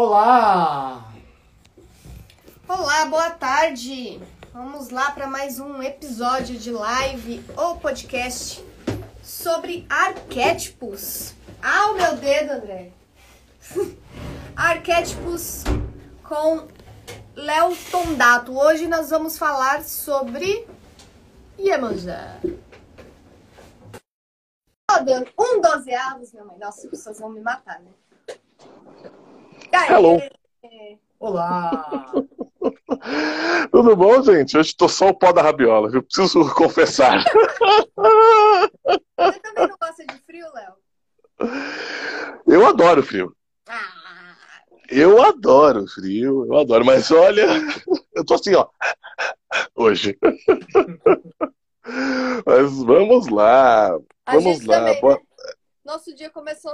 Olá! Olá, boa tarde! Vamos lá para mais um episódio de live ou podcast sobre arquétipos. Ah, o meu dedo, André! arquétipos com Léo Tondato. Hoje nós vamos falar sobre Iemanjá. Oh, Deus, um dozeavos, minha mãe. Nossa, as pessoas vão me matar, né? Aê! Hello. Olá! Tudo bom, gente? Hoje tô só o pó da rabiola, viu? Preciso confessar. Você também não gosta de frio, Léo? Eu adoro frio. Ah, Eu adoro frio, eu adoro. Mas olha, eu tô assim, ó. Hoje. Mas vamos lá. Vamos lá. também, Boa- né? Nosso dia começou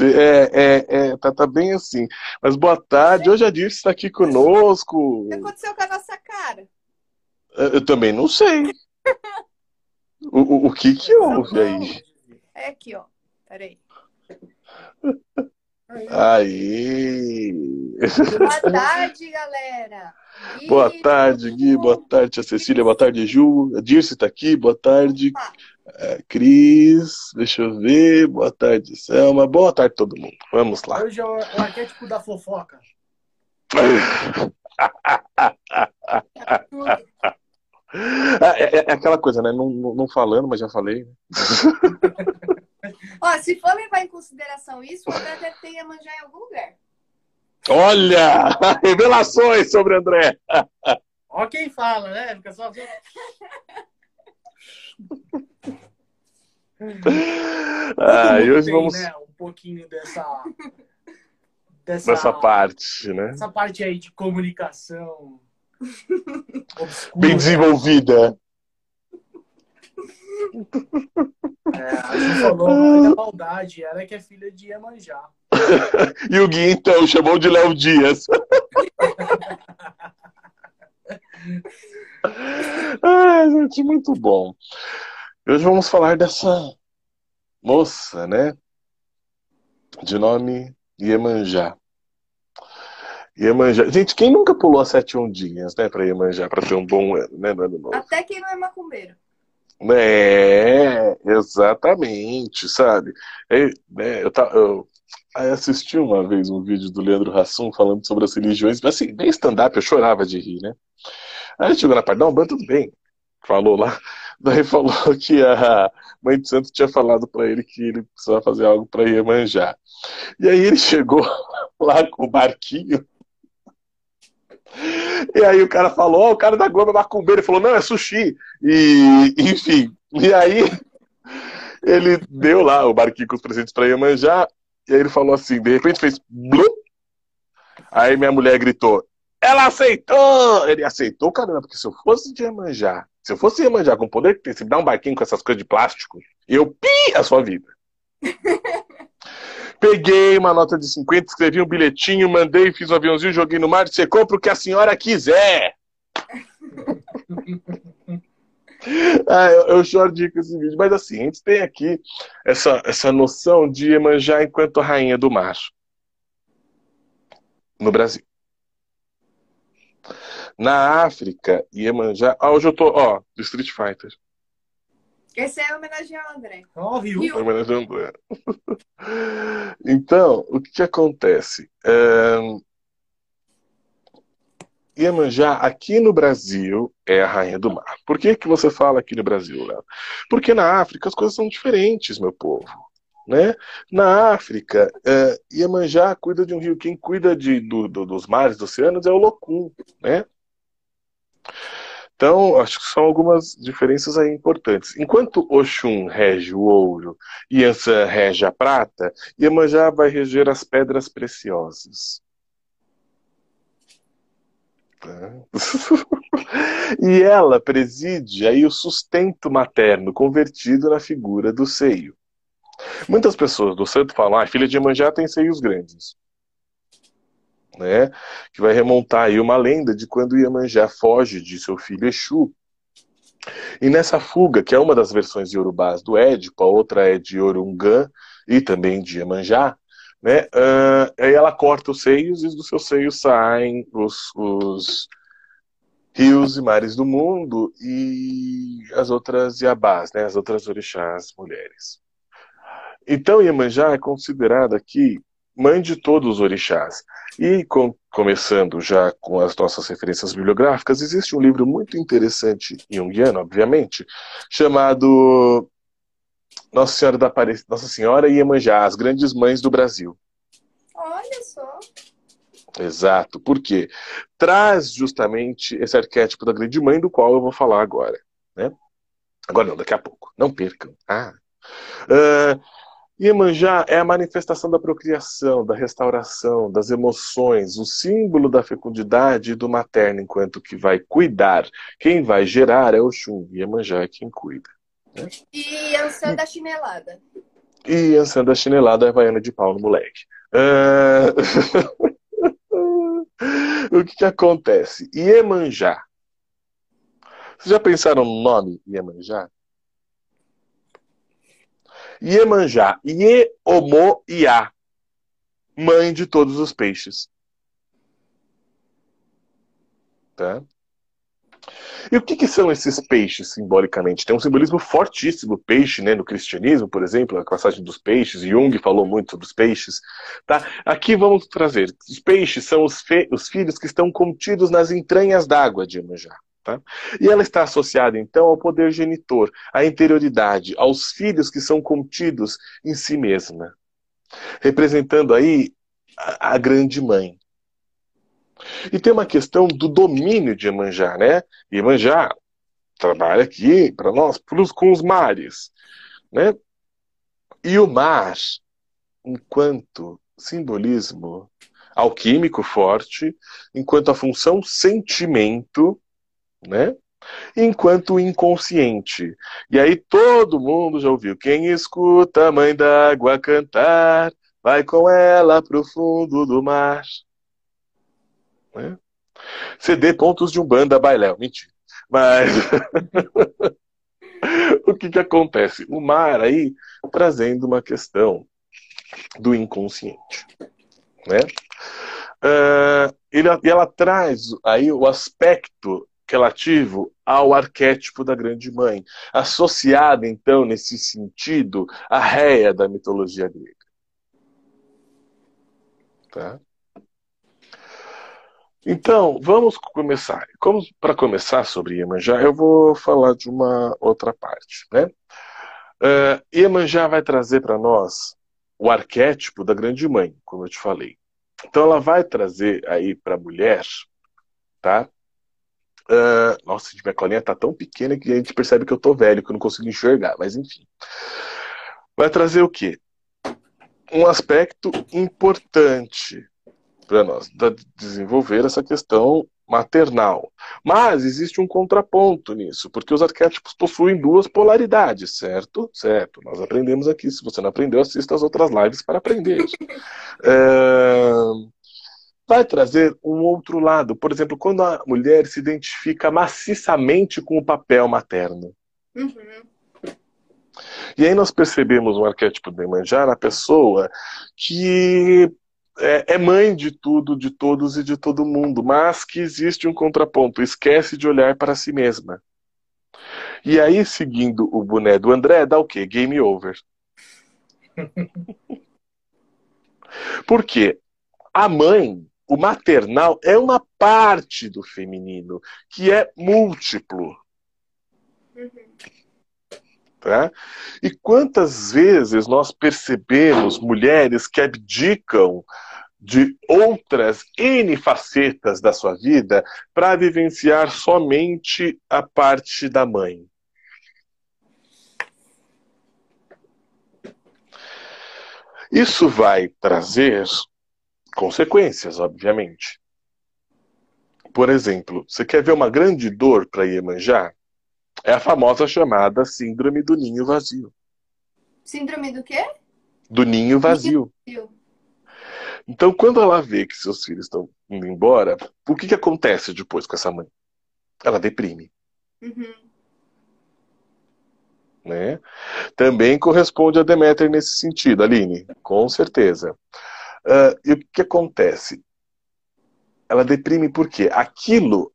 É, é, é, tá, tá bem assim. Mas boa tarde. Hoje a Dirce está aqui conosco. O que aconteceu com a nossa cara? Eu eu também não sei. O, o, o que que houve aí? É aqui, ó. Peraí. Aí. Boa tarde, galera. Gui, Boa tarde, Gui. Boa tarde, tia Cecília. Boa tarde, Ju. A Dirce tá aqui. Boa tarde, Opa. É, Cris. Deixa eu ver. Boa tarde, Selma. Boa tarde, todo mundo. Vamos lá. Hoje é o, o arquétipo da fofoca. É, é- é aquela coisa, né? Não, não não falando, mas já falei. né? Ó, se for levar em consideração isso, o André deve ter Iemanjá em algum lugar. Olha! Revelações sobre André. Ó quem fala, né? Fica só... Ah, e hoje tem, vamos né, um pouquinho dessa... Dessa, nessa parte, né? Essa parte aí de comunicação obscura. Bem desenvolvida. É, a gente falou da maldade. Ela é que é filha de Iemanjá. E o Gui, então, chamou de Léo Dias. Ai, gente, muito bom. Hoje vamos falar dessa moça, né? De nome Iemanjá. Iemanjá. Gente, quem nunca pulou as sete ondinhas, né? Pra Iemanjá, pra ter um bom ano, né? No ano novo. Até quem não é macumbeiro. É, exatamente, sabe? É, né, eu, eu aí assisti uma vez um vídeo do Leandro Hassum falando sobre as religiões, mas assim, bem stand-up, eu chorava de rir, né? Aí chegou na parte, não, mas tudo bem. Falou lá, daí falou que a mãe de santo tinha falado pra ele que ele precisava fazer algo pra Iemanjá. E aí ele chegou lá com o barquinho. E aí o cara falou, ó, o cara da Globo é macumbeiro. Ele falou, não, é sushi. E, enfim, e aí ele deu lá o barquinho com os presentes pra Iemanjá. E aí ele falou assim, de repente fez blum. Aí minha mulher gritou, ela aceitou! Ele aceitou, caramba, porque se eu fosse de Iemanjá, se eu fosse Iemanjá com o poder que tem, se me dar um barquinho com essas coisas de plástico, eu pi a sua vida. Peguei uma nota de 50, escrevi um bilhetinho, mandei, fiz um aviãozinho, joguei no mar, você compra o que a senhora quiser. Ah, eu, eu choro de com esse vídeo. Mas assim, a gente tem aqui essa, essa noção de Iemanjá enquanto rainha do mar. No Brasil. Na África, Iemanjá. Ah, hoje eu tô, ó, do Street Fighter. Esse é homenagem ao André. Ó, viu? Viu? Homenageando André. Então, o que, que acontece? Iemanjá, aqui no Brasil, é a rainha do mar. Por que, que você fala aqui no Brasil, Léo? Porque na África as coisas são diferentes, meu povo. Né? Na África, é, Iemanjá cuida de um rio. Quem cuida de, do- do- dos mares, dos oceanos, é o Locum. Né? Então, acho que são algumas diferenças aí importantes. Enquanto Oxum rege o ouro e Ansan rege a prata, Iemanjá vai reger as pedras preciosas. E ela preside aí o sustento materno convertido na figura do seio. Muitas pessoas do santo falam, ah, filha de Iemanjá tem seios grandes. Né? Que vai remontar aí uma lenda de quando Iemanjá foge de seu filho Exu. E nessa fuga, que é uma das versões iorubás do Édipo, a outra é de Orungan e também de Iemanjá, Né? Uh, aí ela corta os seios e dos seus seios saem os, os rios e mares do mundo e as outras Yabás, né? as outras orixás mulheres. Então Iemanjá é considerada aqui mãe de todos os orixás. E com, começando já com as nossas referências bibliográficas, existe um livro muito interessante, junguiano, obviamente, chamado Nossa Senhora da Apare... Nossa Senhora e Iemanjá, as grandes mães do Brasil. Olha só. Exato, porque traz justamente esse arquétipo da grande mãe do qual eu vou falar agora, né? Agora não, daqui a pouco. Não percam. Ah. Uh, Iemanjá é a manifestação da procriação, da restauração, das emoções, o símbolo da fecundidade e do materno, enquanto que vai cuidar. Quem vai gerar é o Xum. Iemanjá é quem cuida. Né? E Ansan da chinelada. E Ansan da chinelada é vaiana de pau no moleque. Uh... o que, que acontece? Iemanjá. Vocês já pensaram no nome Iemanjá? Iemanjá, Ieomo Iá, mãe de todos os peixes. Tá? E o que, que, são esses peixes, simbolicamente? Tem um simbolismo fortíssimo, peixe, né, no cristianismo, por exemplo, a passagem dos peixes, Jung falou muito sobre os peixes. Tá? Aqui vamos trazer, os peixes são os, os filhos que estão contidos nas entranhas d'água de Iemanjá. Tá? E ela está associada, então, ao poder genitor, à interioridade, aos filhos que são contidos em si mesma, representando aí a, a grande mãe. E tem uma questão do domínio de Iemanjá, né? Iemanjá trabalha aqui para nós com os mares, né? E o mar, enquanto simbolismo alquímico forte, enquanto a função sentimento né? Enquanto inconsciente. E aí todo mundo já ouviu. Quem escuta a mãe d'água cantar, vai com ela pro fundo do mar. Né? CD pontos de um banda bailéu. Mentira. Mas o que, que acontece? O mar aí trazendo uma questão do inconsciente. Né? Uh, ele, ela traz aí o aspecto relativo ao arquétipo da grande mãe, associada então nesse sentido à réia da mitologia grega. Tá? Então, vamos começar. Como para começar sobre Iemanjá, eu vou falar de uma outra parte, né? Uh, Iemanjá vai trazer para nós o arquétipo da grande mãe, como eu te falei. Então, ela vai trazer aí para a mulher, tá? Uh, nossa, minha colinha tá tão pequena que a gente percebe que eu tô velho, que eu não consigo enxergar, mas enfim. Vai trazer o quê? Um aspecto importante para nós desenvolver essa questão maternal. Mas existe um contraponto nisso, porque os arquétipos possuem duas polaridades, certo? Certo. Nós aprendemos aqui. Se você não aprendeu, assista as outras lives para aprender. é vai trazer um outro lado. Por exemplo, quando a mulher se identifica maciçamente com o papel materno. Uhum. E aí nós percebemos um arquétipo de manjar na pessoa que é, é, mãe de tudo, de todos e de todo mundo, mas que existe um contraponto, esquece de olhar para si mesma. E aí, seguindo o boné do André, dá o quê? Game over. Por quê? A mãe o maternal é uma parte do feminino que é múltiplo. Tá? E quantas vezes nós percebemos mulheres que abdicam de outras N facetas da sua vida para vivenciar somente a parte da mãe? Isso vai trazer consequências, obviamente. Por exemplo, você quer ver uma grande dor para Iemanjá? É a famosa chamada síndrome do ninho vazio. Síndrome do quê? Do ninho vazio. Então, quando ela vê que seus filhos estão indo embora, o que, que acontece depois com essa mãe? Ela deprime. Uhum. Né? Também corresponde a Deméter nesse sentido, Aline, com certeza. Uh, e o que acontece? Ela deprime porque aquilo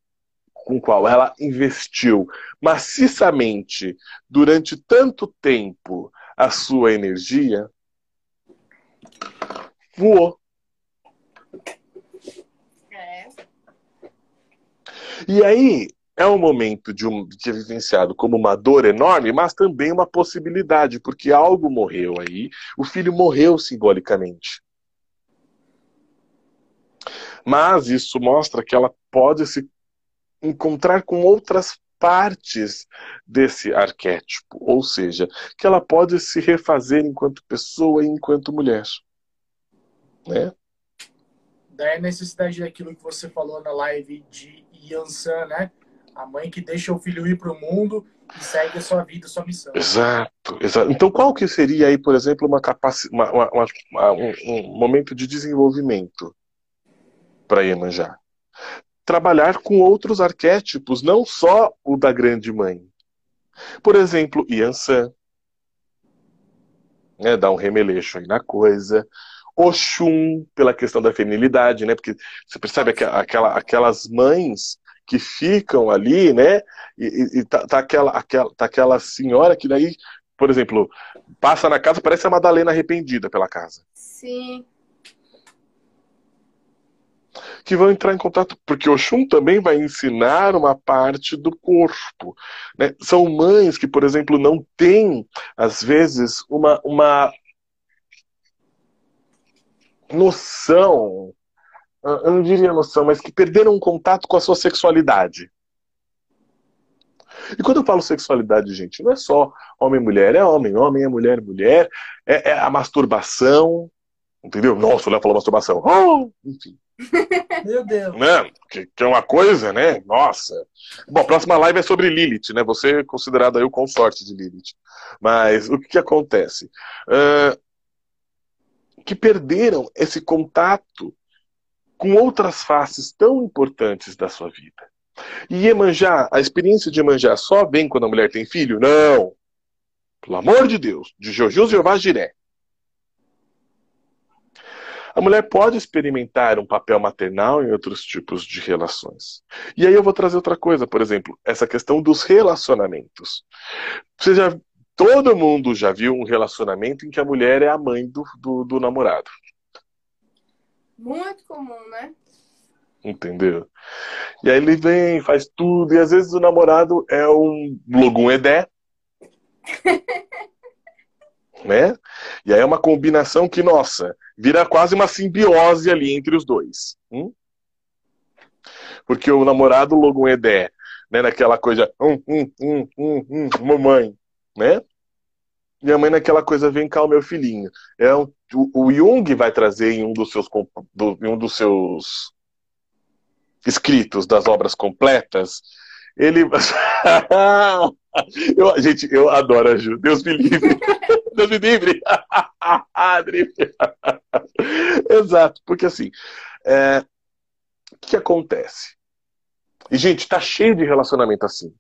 com o qual ela investiu maciçamente durante tanto tempo a sua energia voou. E aí, é um momento de, um, de vivenciado como uma dor enorme, mas também uma possibilidade, porque algo morreu aí, o filho morreu simbolicamente. Mas isso mostra que ela pode se encontrar com outras partes desse arquétipo, ou seja, que ela pode se refazer enquanto pessoa e enquanto mulher. Né? Daí a necessidade daquilo que você falou na live de Yansan, né? A mãe que deixa o filho ir para o mundo e segue a sua vida, a sua missão. Exato, exato. Então, qual que seria aí, por exemplo, uma capaci uma, uma, uma, um, um, momento de desenvolvimento para Iemanjá? Trabalhar com outros arquétipos, não só o da grande mãe. Por exemplo, Yansan, né, dá um remeleixo aí na coisa. Oxum, pela questão da feminilidade, né? Porque você percebe que aquela, aquelas mães que ficam ali, né? E, e tá, tá, aquela, aquela, tá aquela senhora que daí, por exemplo, passa na casa, parece a Madalena arrependida pela casa. Sim. Que vão entrar em contato, porque o Oxum também vai ensinar uma parte do corpo. Né? São mães que, por exemplo, não têm, às vezes, uma, uma noção eu não diria noção, mas que perderam um contato com a sua sexualidade. E quando eu falo sexualidade, gente, não é só homem e mulher, é homem, homem, é mulher, mulher, é, é a masturbação, entendeu? Nossa, o Léo falou masturbação. Oh! Enfim. Meu Deus. Né? Que, que, é uma coisa, né? Nossa. Bom, a próxima live é sobre Lilith, né? Você é considerado aí o consorte de Lilith. Mas o que, que acontece? Uh, que perderam esse contato com outras faces tão importantes da sua vida. E Iemanjá, a experiência de Iemanjá só vem quando a mulher tem filho? Não. Pelo amor de Deus, de Jojú Jeová Jiré. A mulher pode experimentar um papel maternal em outros tipos de relações. E aí eu vou trazer outra coisa, por exemplo, essa questão dos relacionamentos. Você já, todo mundo já viu um relacionamento em que a mulher é a mãe do, do, do namorado. Muito comum, né? Entendeu? E aí ele vem, faz tudo, e às vezes o namorado é um Logum Edé. né? E aí é uma combinação que, nossa, vira quase uma simbiose ali entre os dois. Hum? Porque o namorado Logum Edé, né, naquela coisa, hum, hum, hum, hum, hum, mamãe, né? Minha mãe naquela coisa, vem cá o meu filhinho. É um, o, o Jung vai trazer em um dos seus, do, em um dos seus escritos das obras completas, ele. eu, gente, eu adoro a Ju. Deus me livre. Deus me livre. Exato, porque assim, é... o que acontece? E, gente, tá cheio de relacionamento assim.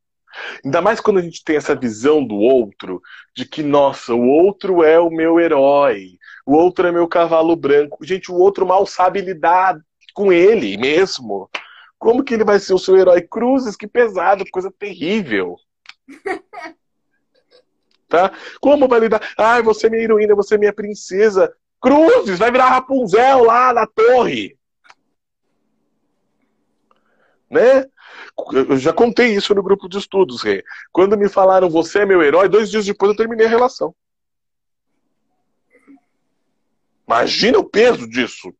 Ainda mais quando a gente tem essa visão do outro, de que, nossa, o outro é o meu herói, o outro é meu cavalo branco. Gente, o outro mal sabe lidar com ele mesmo. Como que ele vai ser o seu herói? Cruzes, que pesado, coisa terrível. tá? Como vai lidar? Ai, você é minha heroína, você é minha princesa. Cruzes, vai virar Rapunzel lá na torre. Né? Eu já contei isso no grupo de estudos, Rê. Quando me falaram você é meu herói, dois dias depois eu terminei a relação. Imagina o peso disso.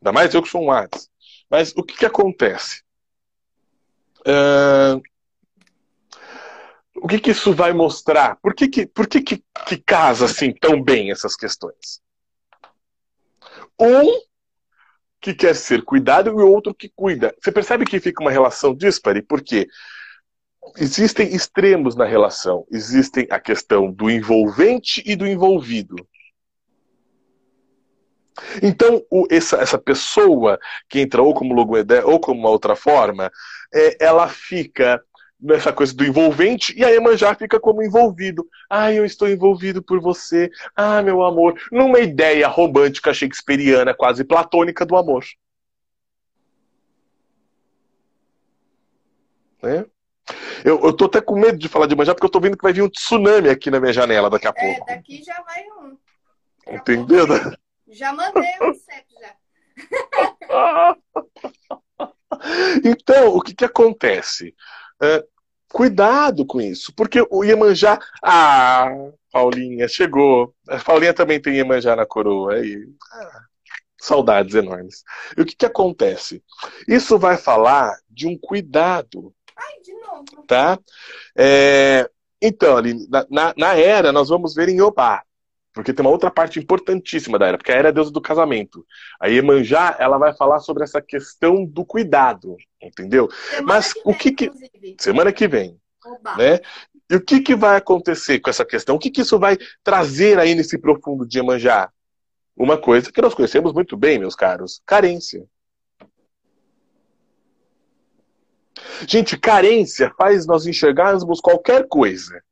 Ainda mais eu que sou um Hades. Mas o que, que acontece? O que, que isso vai mostrar? Por que, que, por que, que, que casa assim tão bem essas questões? Um que quer ser cuidado e o outro que cuida. Você percebe que fica uma relação díspare? Porque existem extremos na relação. Existem a questão do envolvente e do envolvido. Então, o, essa, essa pessoa que entra ou como logoedé ou como uma outra forma, é, ela fica nessa coisa do envolvente, e a Iemanjá fica como envolvido. Ah, eu estou envolvido por você. Ah, meu amor. Numa ideia romântica shakespeariana, quase platônica do amor. Né? Eu, eu tô até com medo de falar de Iemanjá, porque eu tô vendo que vai vir um tsunami aqui na minha janela daqui a é, pouco. É, daqui já vai um. Entendeu? Já mandei um CEP já. então, o que, que acontece? É, cuidado com isso, porque o Iemanjá. Ah, Paulinha, chegou. A Paulinha também tem Iemanjá na coroa. Aí, ah, saudades enormes. E o que, que acontece? Isso vai falar de um cuidado. Ai, de novo. Tá? É, então, ali, na, na era, nós vamos ver em Obá. Porque tem uma outra parte importantíssima da era, porque a era é a deusa do casamento. A Iemanjá, ela vai falar sobre essa questão do cuidado, entendeu? Semana Mas que o que que... Inclusive. Semana que vem. Oba. Né? E o que, que vai acontecer com essa questão? O que, que isso vai trazer aí nesse profundo de Iemanjá? Uma coisa que nós conhecemos muito bem, meus caros: carência. Gente, carência faz nós enxergarmos qualquer coisa.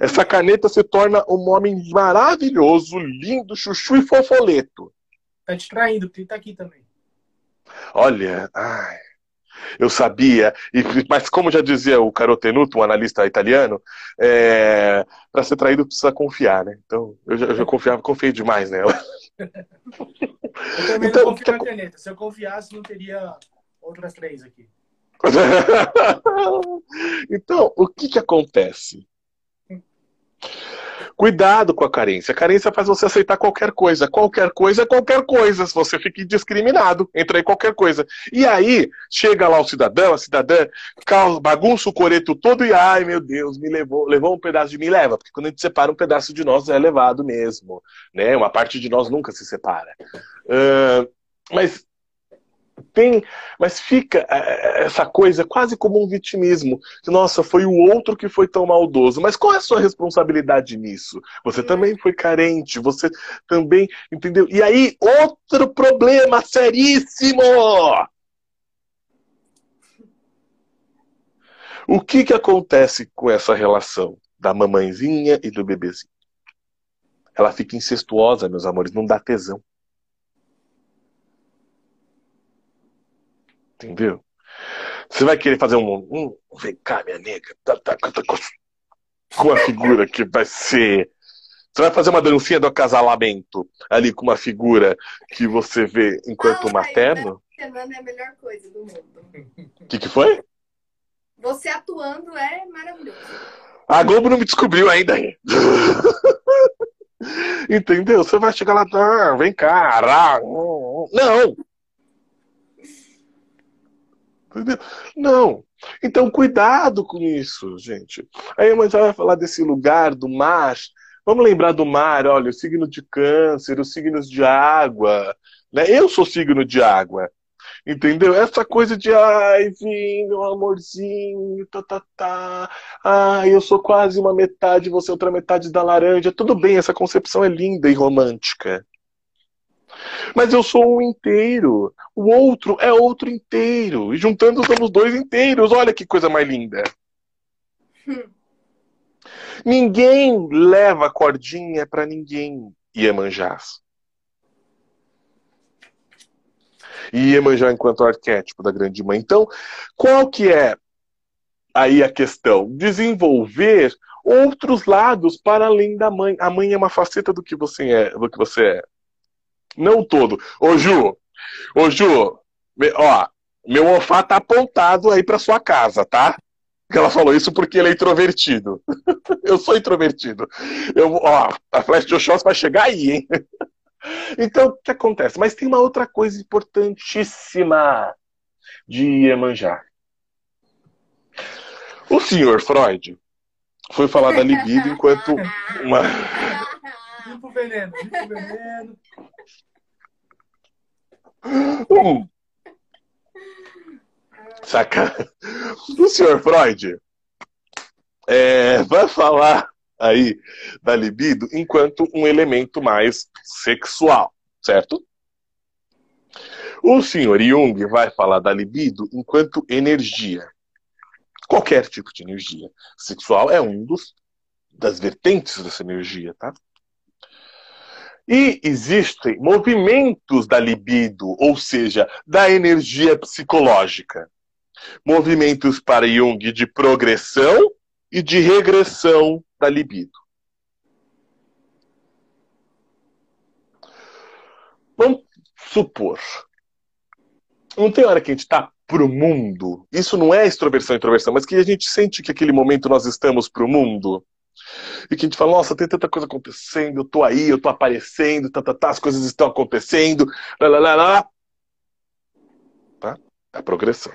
Essa caneta se torna um homem maravilhoso, lindo, chuchu e fofoleto. Tá te traindo, porque ele tá aqui também. Olha, ai, eu sabia, e, mas como já dizia o Carotenuto, um analista italiano, é, para ser traído precisa confiar, né? Então, eu já, eu já confiava, confiei demais nela. eu também então, não confio na caneta. Se eu confiasse, não teria outras três aqui. então, o que que acontece? Cuidado com a carência. A carência faz você aceitar qualquer coisa. Qualquer coisa é qualquer coisa. Se você fica indiscriminado, entra em qualquer coisa. E aí, chega lá o cidadão, a cidadã, bagunça o coreto todo e, ai meu Deus, me levou, levou um pedaço de mim, leva. Porque quando a gente separa, um pedaço de nós é levado mesmo. Né? Uma parte de nós nunca se separa. Uh, mas tem, mas fica é, é, essa coisa quase como um vitimismo. Nossa, foi o outro que foi tão maldoso. Mas qual é a sua responsabilidade nisso? Você também foi carente, você também, entendeu? E aí, outro problema seríssimo! O que que acontece com essa relação da mamãezinha e do bebezinho? Ela fica incestuosa, meus amores, não dá tesão. Entendeu? Você vai querer fazer um. um vem cá, minha nega. Tá, tá, tá, com uma figura que vai ser. Você vai fazer uma dancinha do acasalamento ali com uma figura que você vê enquanto Não, materno? Fernando é a melhor coisa do mundo. O que, que foi? Você atuando é maravilhoso. A Globo não me descobriu ainda. Entendeu? Você vai chegar lá, ah, vem cá. Não! Entendeu? Não. Então, cuidado com isso, gente. Aí a mãe vai falar desse lugar, do mar. Vamos lembrar do mar, olha, o signo de câncer, os signos de água. Né? Eu sou signo de água. Entendeu? Essa coisa de, ai, meu amorzinho, tá, tá, tá. Ai, eu sou quase uma metade, você é outra metade da laranja. Tudo bem, essa concepção é linda e romântica. Mas eu sou um inteiro. O outro é outro inteiro. E juntando somos dois inteiros. Olha que coisa mais linda. Hum. Ninguém leva cordinha para ninguém, Iemanjás. E Iemanjá enquanto arquétipo da grande mãe. Então, qual que é aí a questão? Desenvolver outros lados para além da mãe. A mãe é uma faceta do que você é, do que você é. Não todo. Ô, Ju, ô, Ju, ó, meu ofá tá apontado aí pra sua casa, tá? Ela falou isso porque ele é introvertido. eu sou introvertido. Eu, ó, a Flash de Oxóssi vai chegar aí, hein? então, o que acontece? Mas tem uma outra coisa importantíssima de Iemanjá. O senhor Freud foi falar da libido enquanto uma. Limpa veneno, limpa veneno. Saca? O senhor Freud é, vai falar aí da libido enquanto um elemento mais sexual, certo? O senhor Jung vai falar da libido enquanto energia. qualquer tipo de energia. Sexual é um dos das vertentes dessa energia, tá? E existem movimentos da libido, ou seja, da energia psicológica. Movimentos para Jung de progressão e de regressão da libido. Vamos supor. Não tem hora que a gente está pro mundo. Isso não é extroversão e introversão, mas que a gente sente que aquele momento nós estamos pro mundo e que a gente fala, nossa, tem tanta coisa acontecendo, eu tô aí, eu tô aparecendo, tá, tá, tá, as coisas estão acontecendo, lá, lá, lá, lá. Tá? É a progressão.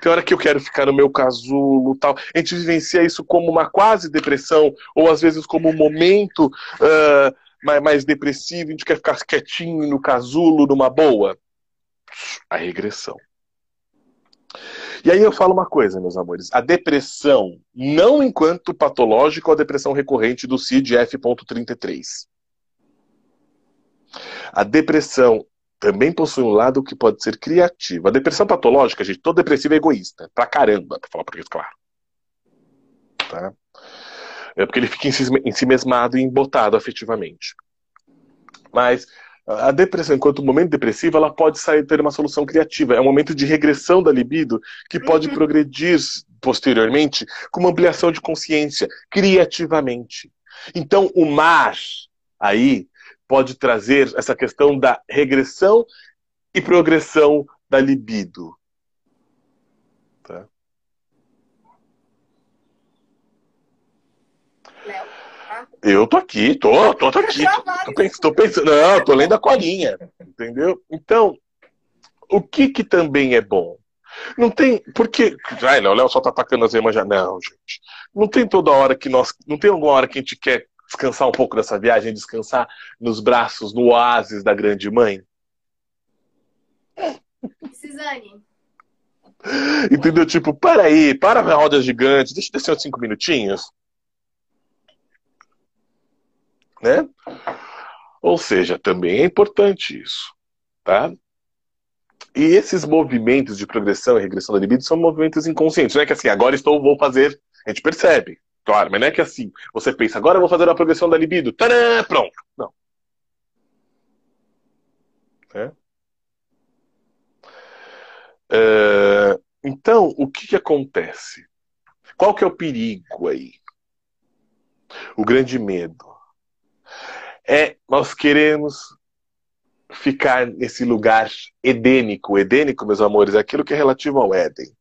Tem hora que eu quero ficar no meu casulo tal. A gente vivencia isso como uma quase depressão, ou às vezes como um momento uh, mais, mais depressivo, a gente quer ficar quietinho no casulo, numa boa. A regressão. E aí eu falo uma coisa, meus amores. A depressão, não enquanto patológico, a depressão recorrente do CID-F.33. A depressão também possui um lado que pode ser criativo. A depressão patológica, gente, todo depressivo é egoísta. Pra caramba, pra falar português claro. Tá? É porque ele fica em si mesmado e embotado afetivamente. Mas a depressão, enquanto momento depressivo, ela pode sair ter uma solução criativa. É um momento de regressão da libido que pode uhum. progredir posteriormente com uma ampliação de consciência, criativamente. Então, o mar aí pode trazer essa questão da regressão e progressão da libido. Tá? Eu tô aqui, tô, tô, tô aqui. Tô, pensando, tô pensando, não, tô lendo a colinha, entendeu? Então, o que que também é bom? Não tem, porque, ai, não, o Léo só tá atacando as irmãs já. Não, gente. Não tem toda hora que nós, não tem alguma hora que a gente quer descansar um pouco dessa viagem, descansar nos braços, no oásis da grande mãe? Cisane. Entendeu? Tipo, para aí, para a roda gigante, deixa eu descer uns cinco minutinhos né? Ou seja, também é importante isso, tá? E esses movimentos de progressão e regressão da libido são movimentos inconscientes. Não é que assim, agora estou, vou fazer. A gente percebe, claro, mas não é que assim, você pensa, agora vou fazer a progressão da libido. Tadã, pronto. Não. É, então, o que, que acontece? Qual que é o perigo aí? O grande medo é nós queremos ficar nesse lugar edênico. Edênico, meus amores, é aquilo que é relativo ao Éden.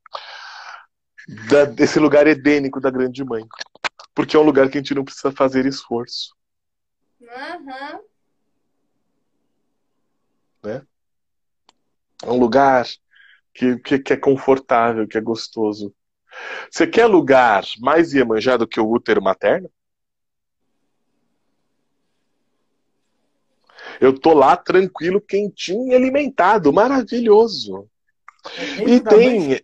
Da, desse lugar edênico da grande mãe. Porque é um lugar que a gente não precisa fazer esforço. Uhum. Né? É um lugar que, que, que, é confortável, que é gostoso. Você quer lugar mais Iemanjá do que o útero materno? Eu tô lá tranquilo, quentinho e alimentado, maravilhoso. É e tem.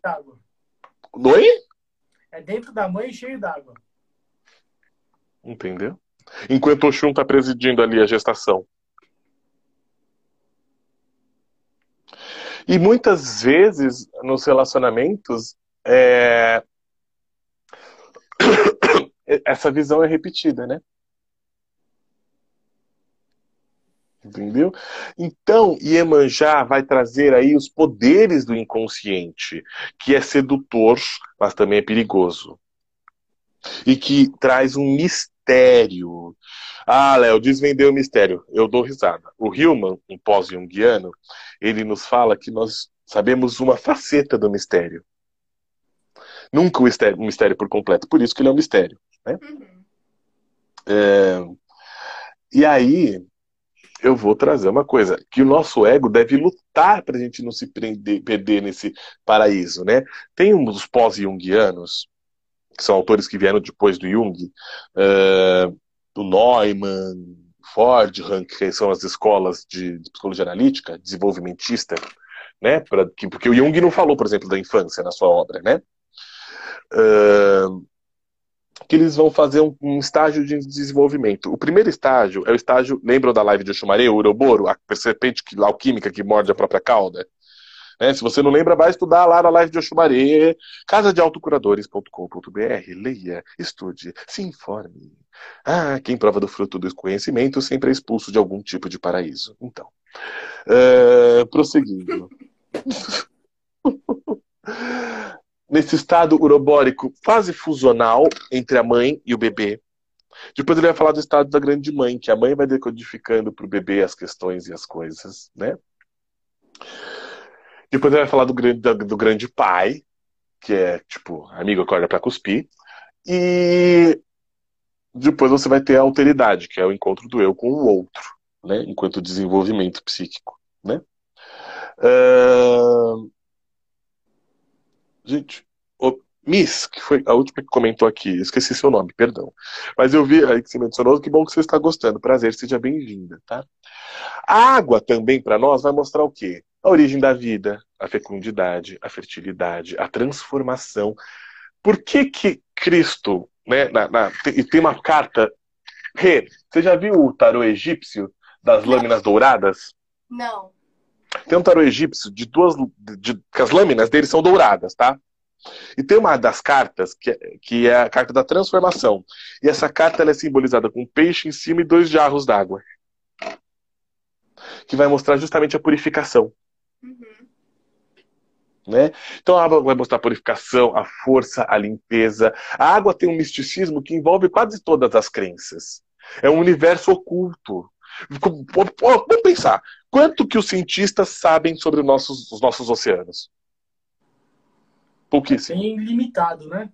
Oi? É dentro da mãe cheio d'água. Entendeu? Enquanto o Xun tá presidindo ali a gestação. E muitas vezes nos relacionamentos é... essa visão é repetida, né? Entendeu? Então, Iemanjá vai trazer aí os poderes do inconsciente, que é sedutor, mas também é perigoso. E que traz um mistério. Ah, Léo, desvendeu o mistério. Eu dou risada. O Hillman, um pós-junguiano, ele nos fala que nós sabemos uma faceta do mistério. Nunca o mistério, um mistério por completo. Por isso que ele é um mistério. Né? Uhum. É... E aí, eu vou trazer uma coisa, que o nosso ego deve lutar para a gente não se prender, perder nesse paraíso, né? Tem uns pós-jungianos, que são autores que vieram depois do Jung, uh, do Neumann, Ford, que são as escolas de, de psicologia analítica, desenvolvimentista, né? Pra, que, porque o Jung não falou, por exemplo, da infância na sua obra, né? Uh, que eles vão fazer um, um, estágio de desenvolvimento. O primeiro estágio é o estágio, lembram da live de Oxumaré, o Uroboro, a serpente alquímica que morde a própria cauda? Né? Se você não lembra, vai estudar lá na live de Oxumaré, casadeautocuradores.com.br. Leia, estude, se informe. Ah, quem prova do fruto do conhecimento sempre é expulso de algum tipo de paraíso. Então, uh, prosseguindo. Nesse estado urobórico quase fusional entre a mãe e o bebê, depois ele vai falar do estado da grande mãe, que a mãe vai decodificando para o bebê as questões e as coisas, né? Depois ele vai falar do grande, do grande pai, que é tipo, amigo acorda para cuspir. E depois você vai ter a alteridade, que é o encontro do eu com o outro, né? Enquanto desenvolvimento psíquico, né? Uh... Gente, Miss, que foi a última que comentou aqui, esqueci seu nome, perdão. Mas eu vi aí que você mencionou, que bom que você está gostando. Prazer, seja bem-vinda, tá? A água também, para nós, vai mostrar o quê? A origem da vida, a fecundidade, a fertilidade, a transformação. Por que que Cristo, né, na, na, e tem uma carta... Rê, você já viu o tarô egípcio das lâminas douradas? Não. Tem um tarô egípcio de duas... De, de, que as lâminas dele são douradas, tá? E tem uma das cartas que é, que é a carta da transformação. E essa carta é simbolizada com um peixe em cima e dois jarros d'água. Que vai mostrar justamente a purificação. Uhum. Né? Então a água vai mostrar a purificação, a força, a limpeza. A água tem um misticismo que envolve quase todas as crenças. É um universo oculto. Vamos pensar. Quanto que os cientistas sabem sobre os nossos, os nossos oceanos? Pouquíssimo. Bem limitado, né?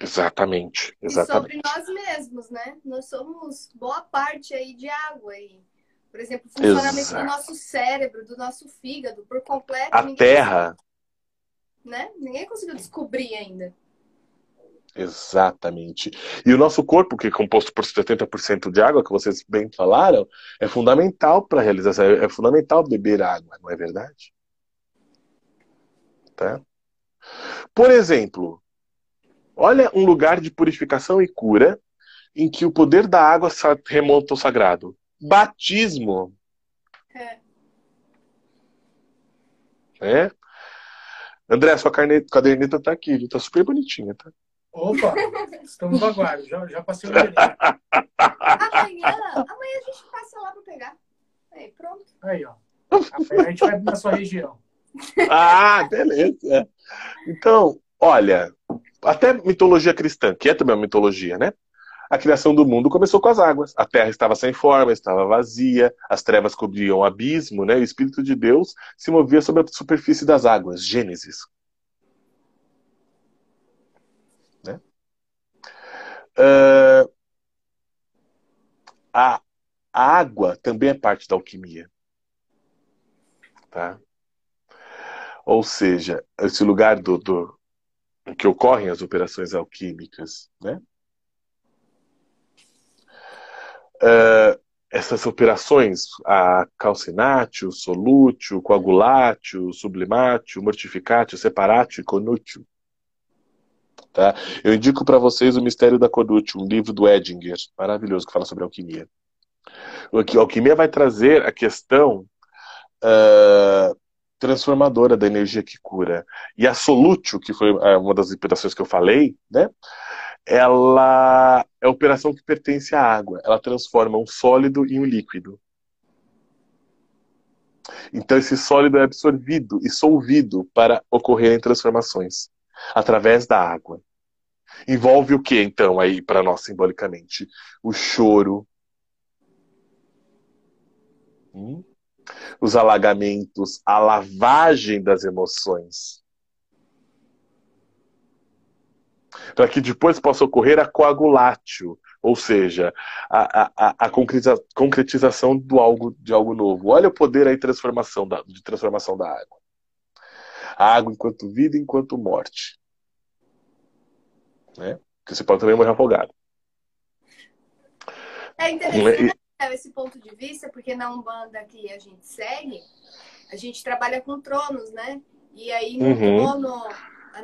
Exatamente, exatamente. E sobre nós mesmos, né? Nós somos boa parte aí de água aí. Por exemplo, o funcionamento Exato. do nosso cérebro, do nosso fígado, por completo. A terra. Né? Ninguém conseguiu descobrir ainda. Exatamente. E o nosso corpo, que é composto por 70% de água, que vocês bem falaram, é fundamental para a realização. É fundamental beber água, não é verdade? Tá? Por exemplo, olha um lugar de purificação e cura em que o poder da água remonta ao sagrado. Batismo. É. é? André, sua caderneta está aqui, está super bonitinha, tá? Opa, estamos no aguardo, já, já passei o amanhã, amanhã a gente passa lá para pegar. Aí, pronto. Aí, ó. A gente vai na sua região. Ah, beleza. Então, olha, até mitologia cristã, que é também uma mitologia, né? A criação do mundo começou com as águas. A terra estava sem forma, estava vazia, as trevas cobriam o abismo, né? O Espírito de Deus se movia sobre a superfície das águas. Gênesis. Uh, a, a água também é parte da alquimia. Tá? Ou seja, esse lugar do, do que ocorrem as operações alquímicas, né? Uh, essas operações, a calcinatio, solútil, coagulatio, sublimatio, mortificatio, separatio e conútil. Tá? Eu indico para vocês o Mistério da Conútil, um livro do Edinger, maravilhoso, que fala sobre alquimia. A alquimia vai trazer a questão uh, transformadora da energia que cura. E a Solútil, que foi é, uma das operações que eu falei, né? Ela é a operação que pertence à água. Ela transforma um sólido em um líquido. Então esse sólido é absorvido e solvido para ocorrerem transformações através da água. Envolve o que então aí para nós simbolicamente? O choro. Hum? os alagamentos, a lavagem das emoções. Para que depois possa ocorrer a coagulatio, ou seja, a, a, a concretização do algo, de algo novo. Olha o poder aí transformação da, de transformação da água. A água enquanto vida, enquanto morte. Né? Porque você pode também morrer afogado. É interessante esse ponto de vista, porque na Umbanda que a gente segue, a gente trabalha com tronos, né? E aí no uhum. trono,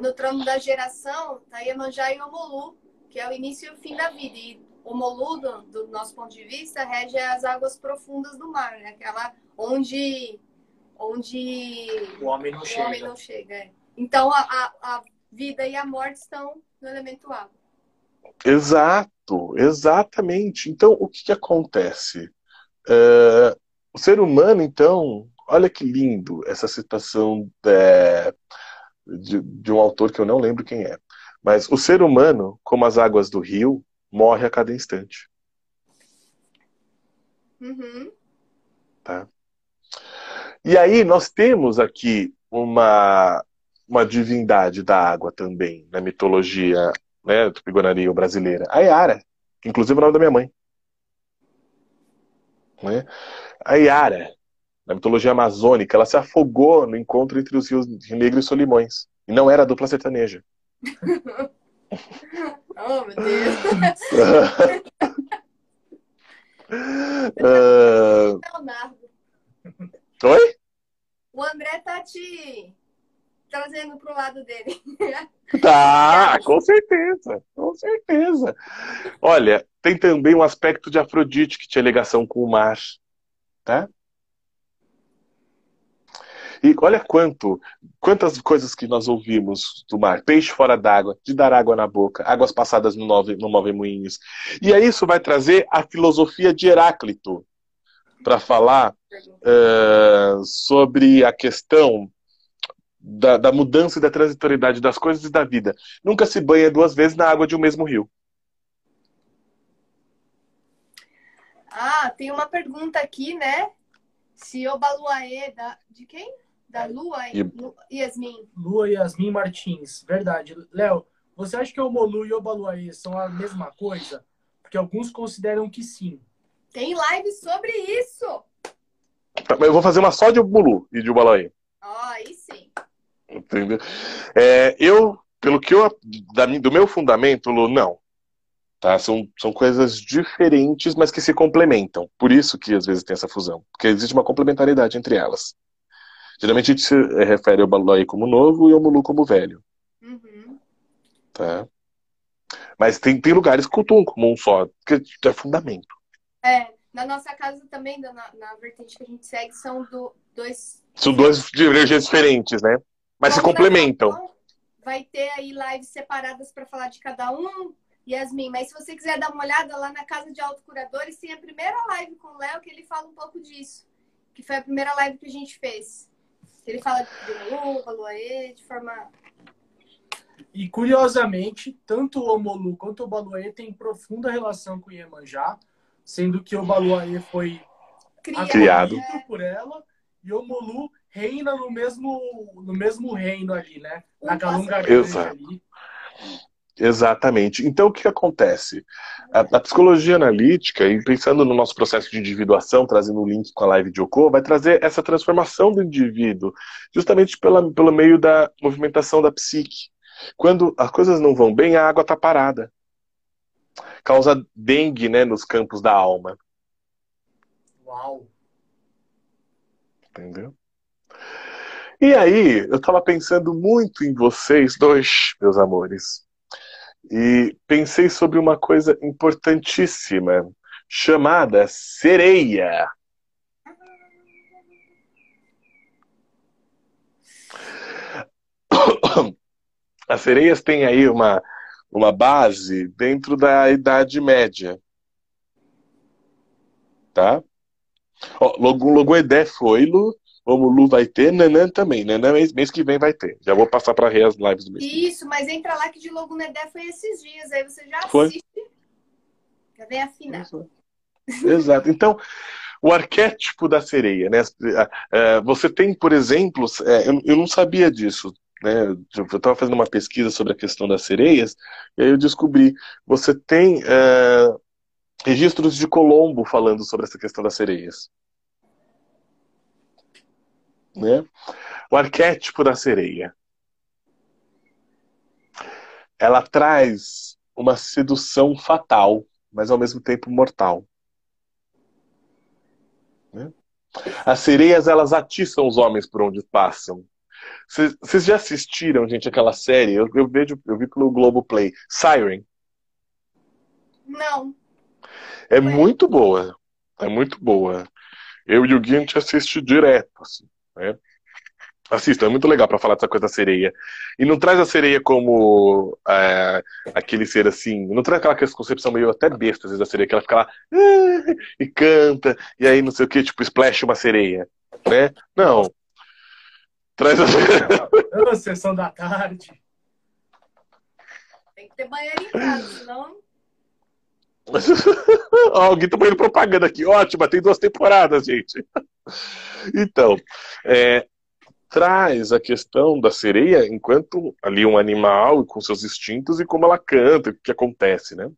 no trono da geração, tá Iemanjá e Omolu, que é o início e o fim da vida. E Omolu, do, do nosso ponto de vista, rege as águas profundas do mar, né? Aquela onde onde O homem não o chega. homem não chega. é. Então a, a, a vida e a morte estão no elemento água. Exato, exatamente. Então, o que que acontece? É, o ser humano, então, olha que lindo essa citação é, de, de um autor que eu não lembro quem é. Mas o ser humano, como as águas do rio, morre a cada instante. Uhum. E aí nós temos aqui uma, uma divindade da água também, na mitologia né, tupi-guarani brasileira. A Yara, que inclusive é o nome da minha mãe. Né? A Yara, na mitologia amazônica, ela se afogou no encontro entre os rios Rio Negro e Solimões. E não era a dupla sertaneja. Oh, meu Deus. Leonardo. Oi? O André tá te trazendo pro lado dele. Tá, com certeza, com certeza. Olha, tem também um aspecto de Afrodite que tinha ligação com o mar, tá? E olha quanto, quantas coisas que nós ouvimos do mar. Peixe fora d'água, de dar água na boca, águas passadas no nove, no nove moinhos. E aí isso vai trazer a filosofia de Heráclito para falar eh, sobre a questão da, da mudança e da transitoriedade das coisas e da vida. Nunca se banha duas vezes na água de um mesmo rio. Ah, tem uma pergunta aqui, né? Se o Baluaê da... de quem? Da Lua E- Lu- Yasmin. Lua Yasmin Martins. Verdade. Léo, você acha que o Molu e o Baluaê são a mesma coisa? Porque alguns consideram que sim. Tem live sobre isso. Eu vou fazer uma só de Bulu e de Ubalaí. Ó, aí sim. Entendeu? É, eu, pelo que eu, da, do meu fundamento, Lu, não. Tá? São, são coisas diferentes, mas que se complementam. Por isso que às vezes tem essa fusão. Porque existe uma complementariedade entre elas. Geralmente a gente se eh, refere ao Balaí como novo e ao Mulu como velho. Uhum. Tá? Mas tem, tem lugares que cultuam como um só, que é fundamento. É, na nossa casa também, na, na vertente que a gente segue, são do, dois. São duas energias diferentes, né? Mas se complementam. Japão, Vai ter aí lives separadas para falar de cada um, Yasmin. Mas se você quiser dar uma olhada lá na casa de autocuradores, tem a primeira live com o Léo que ele fala um pouco disso. Que foi a primeira live que a gente fez. Ele fala de Lu, Baluaê, de forma. E curiosamente, tanto o Omolu quanto o Baluaê têm profunda relação com o Iemanjá, sendo que o Baluaê foi Criado. por ela e o Molu reina no mesmo, no mesmo reino ali, né? Na Calunga Exato. ali. Exatamente. Então, o que acontece? A, a psicologia analítica, e pensando no nosso processo de individuação, trazendo um link com a live de Oko, vai trazer essa transformação do indivíduo, justamente pela, pelo meio da movimentação da psique. Quando as coisas não vão bem, a água está parada. Causa dengue né, nos campos da alma. Uau! Entendeu? E aí, eu estava pensando muito em vocês dois, meus amores. E pensei sobre uma coisa importantíssima, chamada sereia. As sereias têm aí uma, uma base dentro da Idade Média. Tá? Ó, Logo, Logoedé foi, Lu. Como Lu vai ter, Nanã também. Nanã mês, mês que vem vai ter. Já vou passar para as lives do mês. Isso, mas entra lá que de Logo Nedé foi esses dias. Aí você já Foi. assiste. Já vem afinar. Exato. Então, o arquétipo da sereia, né? É, Você tem, por exemplo, é, eu não sabia disso, né? Eu estava fazendo uma pesquisa sobre a questão das sereias, e aí eu descobri, você tem é, registros de Colombo falando sobre essa questão das sereias. Né? O arquétipo da sereia. Ela traz uma sedução fatal, mas ao mesmo tempo mortal. Né? As sereias, elas atiçam os homens por onde passam. Vocês já assistiram, gente, aquela série? Eu, eu vejo, eu vi pelo Globoplay. Siren. Não. É muito boa. É muito boa. Eu e o Gui, a gente assiste direto. assim. Né? Assistam, é muito legal para falar dessa coisa da sereia. E não traz a sereia como é, aquele ser assim, não traz aquela concepção meio até besta às vezes da sereia, que ela fica lá ah", e canta, e aí não sei o que, tipo, splash uma sereia. Né? Não. Traz a. sessão da tarde. Tem que ter banheiro em casa, senão. Alguém tá fazendo propaganda aqui. Ótima, tem duas temporadas, gente. Então, é, traz a questão da sereia enquanto ali um animal com seus instintos e como ela canta, o que acontece, né?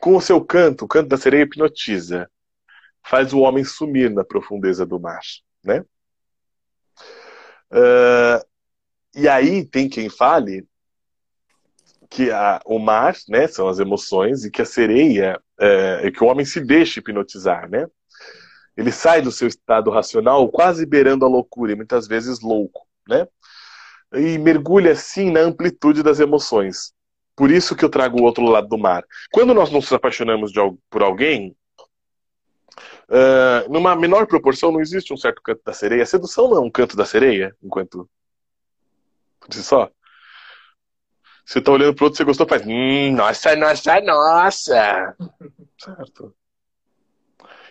Com o seu canto, o canto da sereia hipnotiza, faz o homem sumir na profundeza do mar, né? Uh, e aí tem quem fale que a, o mar, né, são as emoções e que a sereia, é, que o homem se deixa hipnotizar, né? Ele sai do seu estado racional quase beirando a loucura, e muitas vezes louco, né? E mergulha assim na amplitude das emoções. Por isso que eu trago o outro lado do mar. Quando nós nos apaixonamos de, por alguém, uh, numa menor proporção, não existe um certo canto da sereia. A sedução não é um canto da sereia, enquanto. Por si só. Você tá olhando pro outro, você gostou, faz. Hum, nossa, nossa, nossa! certo.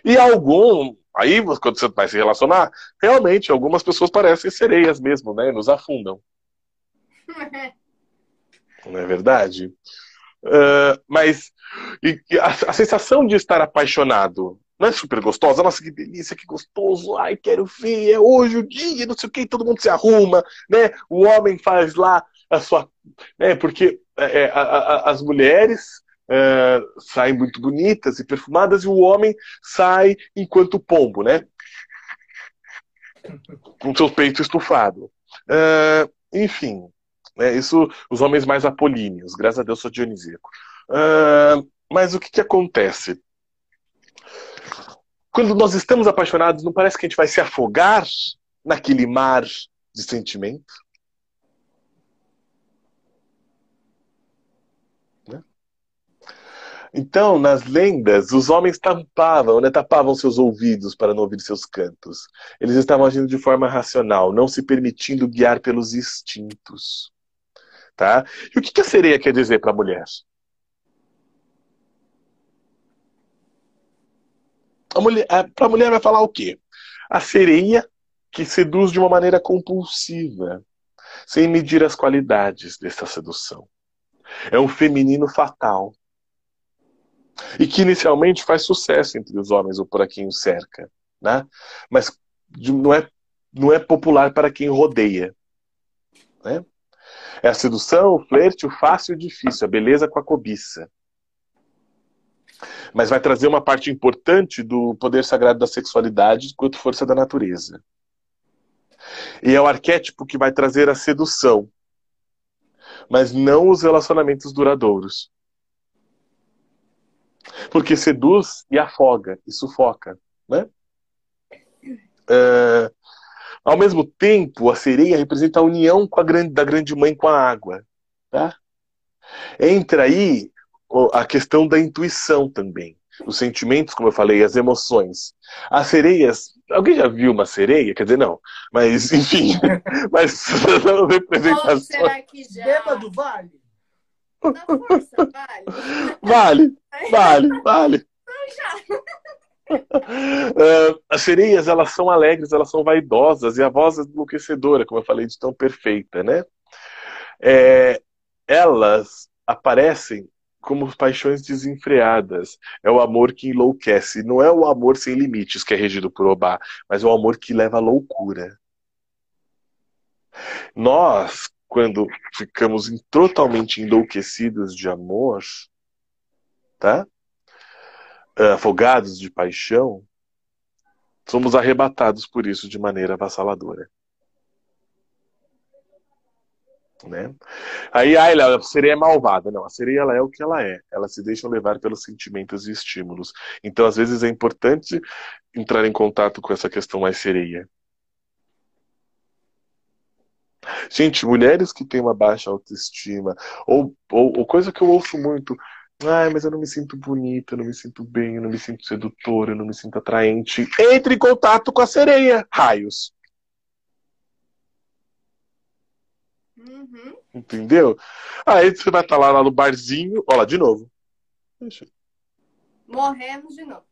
E algum, aí quando você vai se relacionar, realmente algumas pessoas parecem sereias mesmo, né? Nos afundam. Não é verdade? Uh, mas e, a, a, sensação de estar apaixonado não é super gostosa? Nossa, que delícia, que gostoso! Ai, quero ver, é hoje o dia, não sei o que, todo mundo se arruma, né? O homem faz lá a sua. Né? Porque é, a, a, as mulheres é, saem muito bonitas e perfumadas e o homem sai enquanto pombo, né? Com seu peito estufado. É, enfim, né, isso os homens mais apolíneos. Graças a Deus sou dionisíaco. É, mas o que, que acontece? Quando nós estamos apaixonados, não parece que a gente vai se afogar naquele mar de sentimento? Então, nas lendas, os homens tampavam, né, tapavam seus ouvidos para não ouvir seus cantos. Eles estavam agindo de forma racional, não se permitindo guiar pelos instintos. Tá? E o que a sereia quer dizer para a mulher? A mulher, para a mulher vai falar o quê? A sereia que seduz de uma maneira compulsiva, sem medir as qualidades dessa sedução. É um feminino fatal, e que inicialmente faz sucesso entre os homens, o Por Aqui Cerca, né? mas não é, não é popular para quem rodeia. Né? É a sedução, o flerte, o fácil e o difícil, a beleza com a cobiça. Mas vai trazer uma parte importante do poder sagrado da sexualidade quanto força da natureza. E é o arquétipo que vai trazer a sedução, mas não os relacionamentos duradouros. Porque seduz e afoga e sufoca, né? É, ao mesmo tempo, a sereia representa a união com a grande, da grande mãe com a água, tá? Entra aí a questão da intuição também, os sentimentos, como eu falei, as emoções. As sereias, alguém já viu uma sereia? Quer dizer, não, mas enfim, mas representações. Será que já? Bêbado vale? força, vale. Vale, vale, vale. Uh, as sereias, elas são alegres, elas são vaidosas, e a voz é enlouquecedora, como eu falei, de tão perfeita, né? É, elas aparecem como paixões desenfreadas. É o amor que enlouquece. Não é o amor sem limites que é regido por Obá, mas é o amor que leva à loucura. Nós, quando ficamos totalmente enlouquecidos de amor, tá? Ah, afogados de paixão, somos arrebatados por isso de maneira avassaladora. Né? Aí a sereia é malvada. Não, a sereia ela é o que ela é. Ela se deixa levar pelos sentimentos e estímulos. Então, às vezes, é importante entrar em contato com essa questão mais sereia. Gente, mulheres que têm uma baixa autoestima, ou, ou, ou coisa que eu ouço muito, Ai, mas eu não me sinto bonita, eu não me sinto bem, eu não me sinto sedutora, eu não me sinto atraente. Entre em contato com a sereia. Raios. Uhum. Entendeu? Aí você vai estar lá, lá no barzinho. Olha lá, de novo. Deixa. Morremos de novo.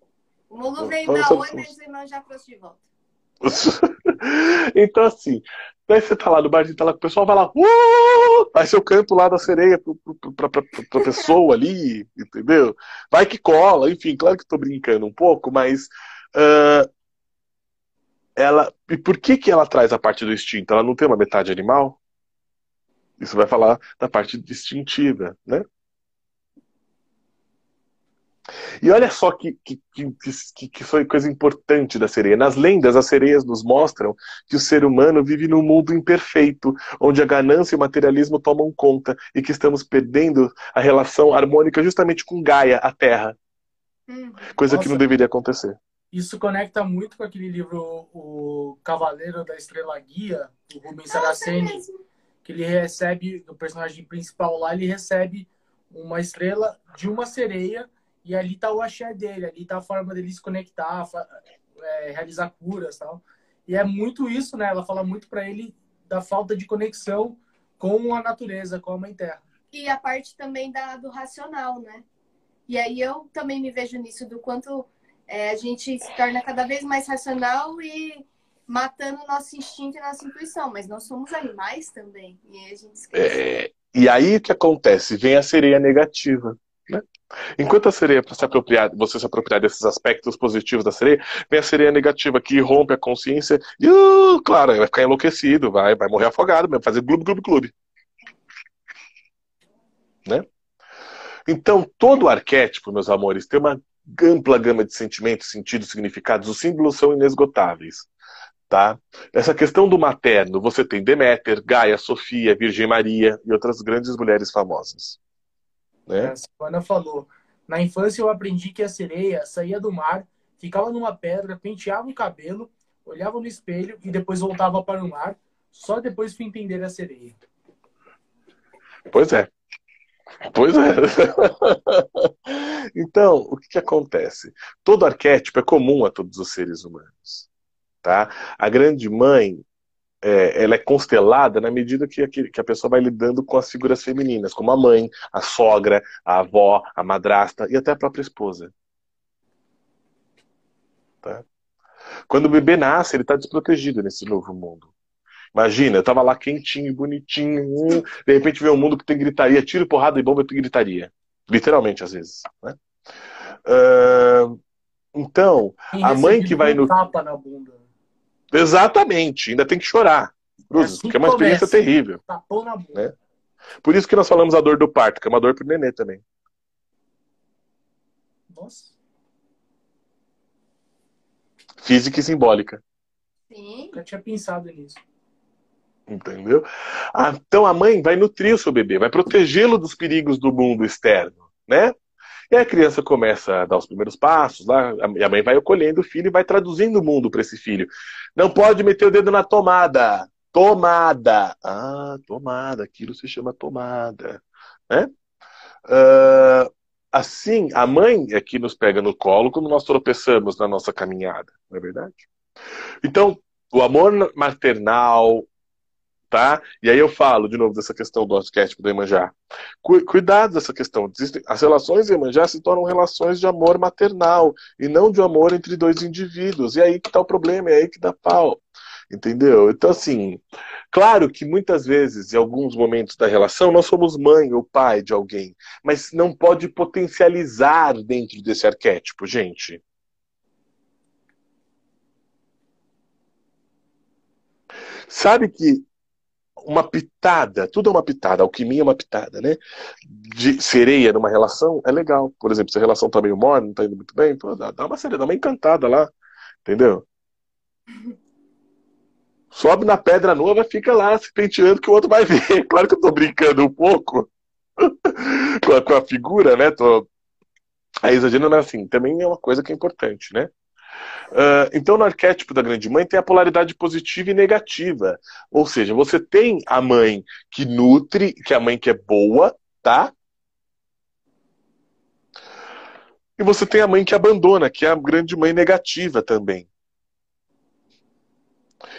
O Mulu veio sobre oi, mas ele não já trouxe de volta. então, assim, daí você tá lá no barzinho, tá lá com o pessoal, vai lá, uh! aí seu canto lá da sereia pro, pro, pra, pra, pra pessoa ali, entendeu? Vai que cola, enfim, claro que tô brincando um pouco, mas ah, ela. E por que que ela traz a parte do instinto? Ela não tem uma metade animal? Isso vai falar da parte distintiva, né? E olha só que, que, que, que, foi coisa importante da sereia. Nas lendas, as sereias nos mostram que o ser humano vive num mundo imperfeito, onde a ganância e o materialismo tomam conta e que estamos perdendo a relação harmônica justamente com Gaia, a Terra. Uhum. Coisa Nossa. que não deveria acontecer. Isso conecta muito com aquele livro O Cavaleiro da Estrela Guia, do Rubens Saraceni, mesmo. Que ele recebe, o personagem principal lá, ele recebe uma estrela de uma sereia e ali tá o axé dele, ali tá a forma dele se conectar, é, realizar curas tal. E é muito isso, né? Ela fala muito para ele da falta de conexão com a natureza, com a Mãe Terra. E a parte também da, do racional, né? E aí eu também me vejo nisso, do quanto é, a gente se torna cada vez mais racional e matando o nosso instinto e nossa intuição. Mas nós somos animais também. E aí a gente esquece. É, e aí o que acontece? Vem a sereia negativa. Né? Enquanto a sereia, para se apropriar, você se apropriar desses aspectos positivos da sereia, vem a sereia negativa que rompe a consciência e, uh, claro, vai ficar enlouquecido, vai, vai morrer afogado, vai fazer glub, glub, glub. Né? Então, todo arquétipo, meus amores, tem uma ampla gama de sentimentos, sentidos, significados. Os símbolos são inesgotáveis. Tá? Essa questão do materno, você tem Deméter, Gaia, Sofia, Virgem Maria e outras grandes mulheres famosas. Né? A Silvana falou: Na infância eu aprendi que a sereia saía do mar, ficava numa pedra, penteava o cabelo, olhava no espelho e depois voltava para o mar. Só depois fui entender a sereia. Pois é. Pois é. então, o que, que acontece? Todo arquétipo é comum a todos os seres humanos. Tá? A grande mãe, é, ela é constelada na medida que, a- que a pessoa vai lidando com as figuras femininas, como a mãe, a sogra, a avó, a madrasta e até a própria esposa. Tá? Quando o bebê nasce, ele está desprotegido nesse novo mundo. Imagina, eu tava lá quentinho, bonitinho, hum, de repente vem um mundo que tem gritaria, tiro, porrada e bomba, tem gritaria. Literalmente, às vezes. Né? Ah, então, A mãe que vai no- tapa na bunda. Exatamente, ainda tem que chorar. Cruzes, assim porque é uma experiência começa. terrível. Tapão na bunda. Né? Por isso que nós falamos a dor do parto, que é uma dor pro nenê também. Nossa, Física e simbólica. Sim. nunca tinha pensado nisso. Entendeu? Ah, então a mãe vai nutrir o seu bebê, vai protegê-lo dos perigos do mundo externo, né? E a criança começa a dar os primeiros passos, lá, e a mãe vai acolhendo o filho e vai traduzindo o mundo para esse filho. Não pode meter o dedo na tomada. Tomada. Ah, tomada. Aquilo se chama tomada. Né? Ah, assim, a mãe é que nos pega no colo quando nós tropeçamos na nossa caminhada, não é verdade? Então, o amor maternal, tá? E aí eu falo de novo dessa questão do arquétipo do Iemanjá. Cu- Cuidado dessa questão. As relações Iemanjá se tornam relações de amor maternal e não de amor entre dois indivíduos. E aí que tá o problema, é aí que dá pau. Entendeu? Então, assim, claro que muitas vezes, em alguns momentos da relação, nós somos mãe ou pai de alguém, mas não pode potencializar dentro desse arquétipo, gente. Sabe que uma pitada, tudo é uma pitada, alquimia é uma pitada, né? De sereia numa relação é legal. Por exemplo, se a relação tá meio morna, não tá indo muito bem, pô, dá, dá uma sereia, dá uma encantada lá, entendeu? Sobe na pedra nova, fica lá se penteando que o outro vai ver. Claro que eu tô brincando um pouco com, a, com a figura, né? Tô aí exagerando assim, também é uma coisa que é importante, né? Uh, então, no arquétipo da grande mãe tem a polaridade positiva e negativa. Ou seja, você tem a mãe que nutre, que é a mãe que é boa, tá? E você tem a mãe que abandona, que é a grande mãe negativa também.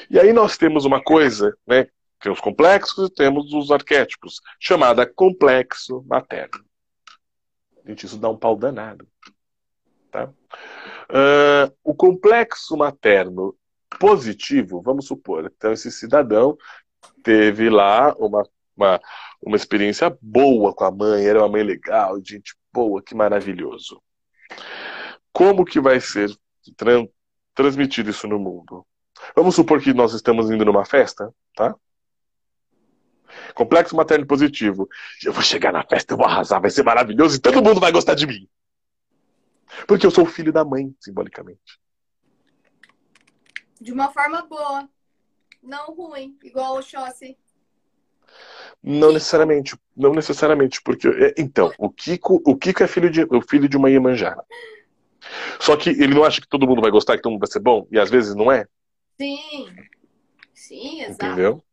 E aí nós temos uma coisa, né? Tem os complexos e temos os arquétipos, chamada complexo materno. Gente, isso dá um pau danado. Tá? Uh, o complexo materno positivo, vamos supor, então esse cidadão teve lá uma, uma, uma experiência boa com a mãe, era uma mãe legal, gente boa, que maravilhoso. Como que vai ser tra transmitido isso no mundo? Vamos supor que nós estamos indo numa festa, tá? Complexo materno positivo. Eu vou chegar na festa, eu vou arrasar, vai ser maravilhoso e todo mundo vai gostar de mim. Porque eu sou o filho da mãe, simbolicamente. De uma forma boa. Não ruim, igual o Xossi. Não necessariamente, não necessariamente, porque é, então o Kiko, o Kiko é filho de, o filho de uma Iemanjá. Só que ele não acha que todo mundo vai gostar, que todo mundo vai ser bom, e às vezes não é. Sim, sim, exato. Entendeu?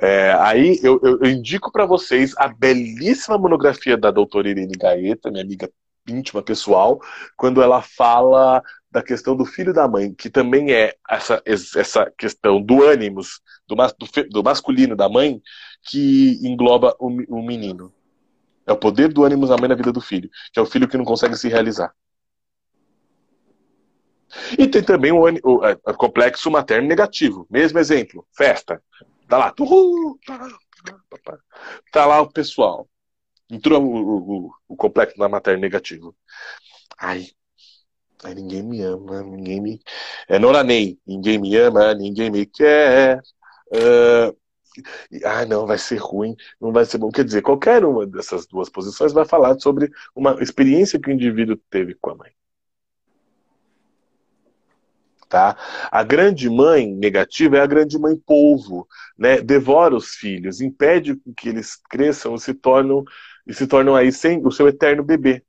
É, aí eu, eu, eu indico para vocês a belíssima monografia da doutora Irene Gaeta, minha amiga íntima pessoal, quando ela fala da questão do filho da mãe, que também é essa, essa questão do ânimos, do, do, do masculino da mãe, que engloba o, o menino. É o poder do ânimo da mãe na vida do filho, que é o filho que não consegue se realizar. E tem também o, o, é, o complexo materno negativo. Mesmo exemplo, festa. Tá lá, uhul, tá lá o pessoal. Entrou o, o, o complexo da materno negativo. Ai, ai, ninguém me ama, ninguém me. É Noranei, ninguém me ama, ninguém me quer. Uh, ah, não, vai ser ruim, não vai ser bom. Quer dizer, qualquer uma dessas duas posições vai falar sobre uma experiência que o indivíduo teve com a mãe. Tá? A grande mãe negativa é a grande mãe polvo, né? Devora os filhos, impede que eles cresçam e se tornam e se tornam aí sem o seu eterno bebê.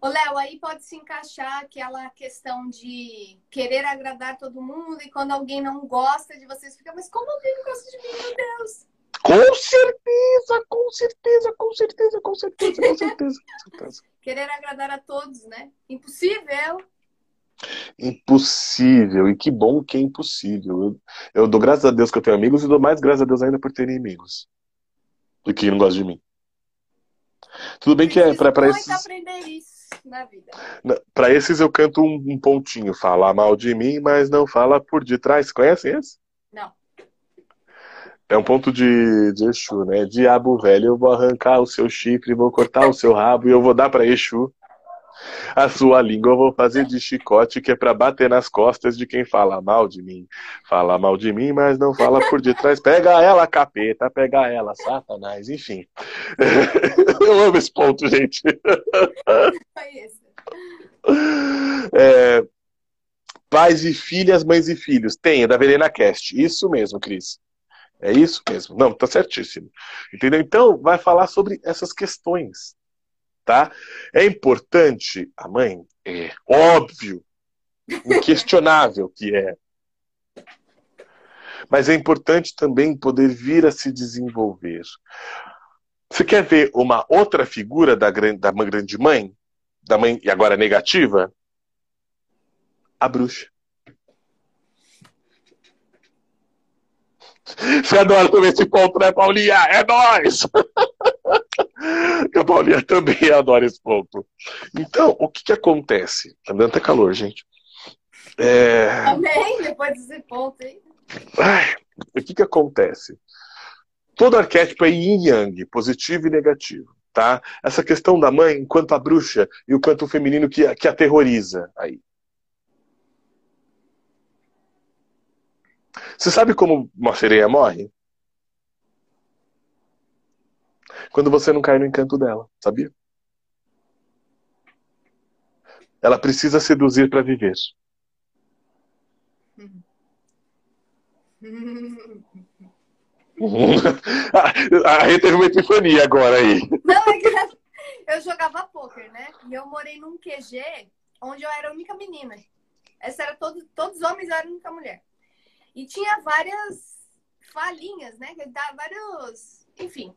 Ô, Léo, aí pode se encaixar aquela questão de querer agradar todo mundo e quando alguém não gosta de vocês, fica, mas como alguém não gosta de mim, meu Deus? Com certeza, com certeza, com certeza, com certeza, com certeza. Com certeza. querer agradar a todos, né? Impossível. Impossível, e que bom que é impossível. Eu, eu dou graças a Deus que eu tenho amigos e dou mais graças a Deus ainda por ter inimigos. Do que não gosta de mim. Tudo bem que é para esses. aprender isso na vida. Para esses eu canto um, um, pontinho. Fala mal de mim, mas não fala por detrás. Conhece esse? Não. É um ponto de, de Exu, né? Diabo velho, eu vou arrancar o seu chifre, vou cortar o seu rabo e eu vou dar para Exu. A sua língua eu vou fazer de chicote, que é para bater nas costas de quem fala mal de mim. Fala mal de mim, mas não fala por detrás. Pega ela, capeta, pega ela, satanás, enfim. Eu esse ponto, gente. É, pais e filhas, mães e filhos. Tem, é da Verena Cast. Isso mesmo, Cris. É isso mesmo. Não, tá certíssimo. Entendeu? Então, vai falar sobre essas questões tá? É importante a mãe? É óbvio, inquestionável que é. Mas é importante também poder vir a se desenvolver. Você quer ver uma outra figura da, da grande mãe? Da mãe, e agora negativa? A bruxa. Você adora também esse ponto, né, Paulinha? É nóis! a Paulinha também adora esse ponto. Então, o que que acontece? Tá dando até calor, gente. É... Também, depois desse ponto aí. Ai, o que que acontece? Todo arquétipo é yin yang, positivo e negativo, tá? Essa questão da mãe enquanto a bruxa e o quanto o feminino que, que aterroriza aí. Você sabe como uma sereia morre? Quando você não cai no encanto dela, sabia? Ela precisa seduzir para viver. a Rê teve uma epifania agora aí. Não, é eu jogava poker, né? E eu morei num QG onde eu era a única menina. Essa era todo, todos os homens, eu era a única mulher. E tinha várias falinhas, né? Que dá vários, enfim,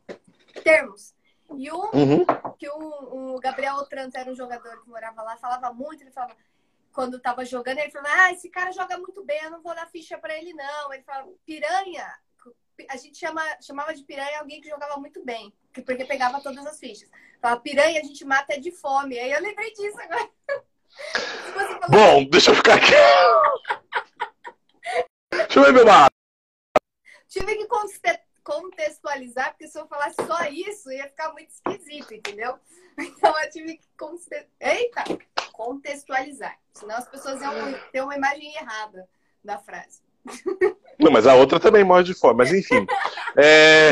termos. E um, Uhum. que o, o Gabriel Otranto era um jogador que morava lá, falava muito, ele falava, quando tava jogando, ele falava, ah, esse cara joga muito bem, eu não vou dar ficha pra ele, não. Ele falava, piranha, a gente chama, chamava de piranha alguém que jogava muito bem, que- porque pegava todas as fichas. Falava, piranha a gente mata é de fome. Aí eu lembrei disso agora. Falou Bom, deixa eu ficar aqui. Deixa eu mapa. tive que conte- contextualizar, porque se eu falasse só isso, ia ficar muito esquisito, entendeu? Então eu tive que Eita! contextualizar. Senão as pessoas iam ter uma imagem errada da frase. Não, mas a outra também morre de fome, mas enfim. É...